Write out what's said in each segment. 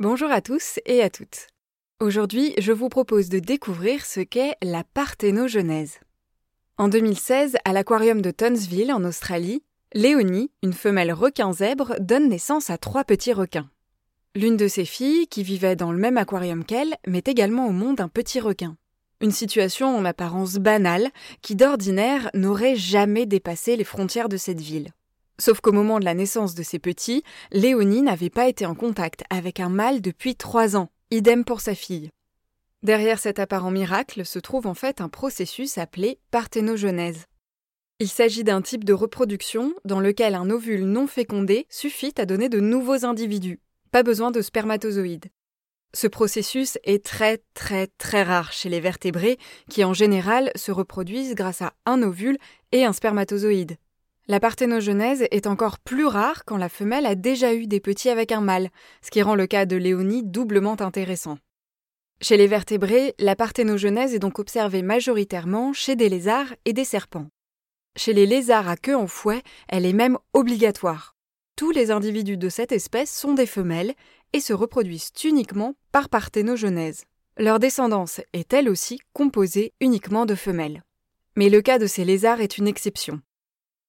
Bonjour à tous et à toutes. Aujourd'hui, je vous propose de découvrir ce qu'est la parthénogenèse. En 2016, à l'aquarium de Townsville, en Australie, Léonie, une femelle requin zèbre, donne naissance à trois petits requins. L'une de ses filles, qui vivait dans le même aquarium qu'elle, met également au monde un petit requin. Une situation en apparence banale, qui d'ordinaire n'aurait jamais dépassé les frontières de cette ville. Sauf qu'au moment de la naissance de ses petits, Léonie n'avait pas été en contact avec un mâle depuis trois ans, idem pour sa fille. Derrière cet apparent miracle se trouve en fait un processus appelé parthénogenèse. Il s'agit d'un type de reproduction dans lequel un ovule non fécondé suffit à donner de nouveaux individus. Pas besoin de spermatozoïdes. Ce processus est très très très rare chez les vertébrés qui en général se reproduisent grâce à un ovule et un spermatozoïde. La parthénogenèse est encore plus rare quand la femelle a déjà eu des petits avec un mâle, ce qui rend le cas de Léonie doublement intéressant. Chez les vertébrés, la parthénogenèse est donc observée majoritairement chez des lézards et des serpents. Chez les lézards à queue en fouet, elle est même obligatoire. Tous les individus de cette espèce sont des femelles et se reproduisent uniquement par parthénogenèse. Leur descendance est elle aussi composée uniquement de femelles. Mais le cas de ces lézards est une exception.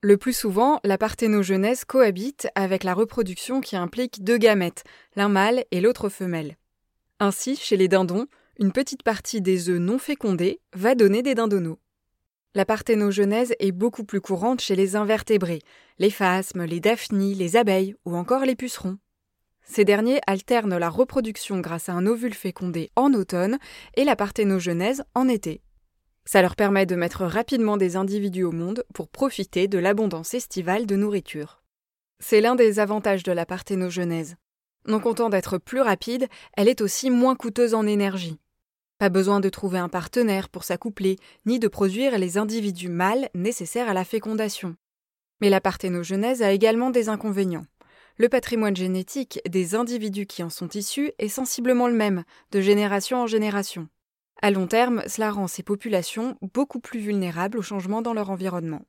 Le plus souvent, la parthénogenèse cohabite avec la reproduction qui implique deux gamètes, l'un mâle et l'autre femelle. Ainsi, chez les dindons, une petite partie des œufs non fécondés va donner des dindonneaux. La parthénogenèse est beaucoup plus courante chez les invertébrés, les phasmes, les daphnies, les abeilles ou encore les pucerons. Ces derniers alternent la reproduction grâce à un ovule fécondé en automne et la parthénogenèse en été. Ça leur permet de mettre rapidement des individus au monde pour profiter de l'abondance estivale de nourriture. C'est l'un des avantages de la parthénogenèse. Non content d'être plus rapide, elle est aussi moins coûteuse en énergie. Pas besoin de trouver un partenaire pour s'accoupler, ni de produire les individus mâles nécessaires à la fécondation. Mais la parthénogenèse a également des inconvénients. Le patrimoine génétique des individus qui en sont issus est sensiblement le même, de génération en génération. À long terme, cela rend ces populations beaucoup plus vulnérables aux changements dans leur environnement.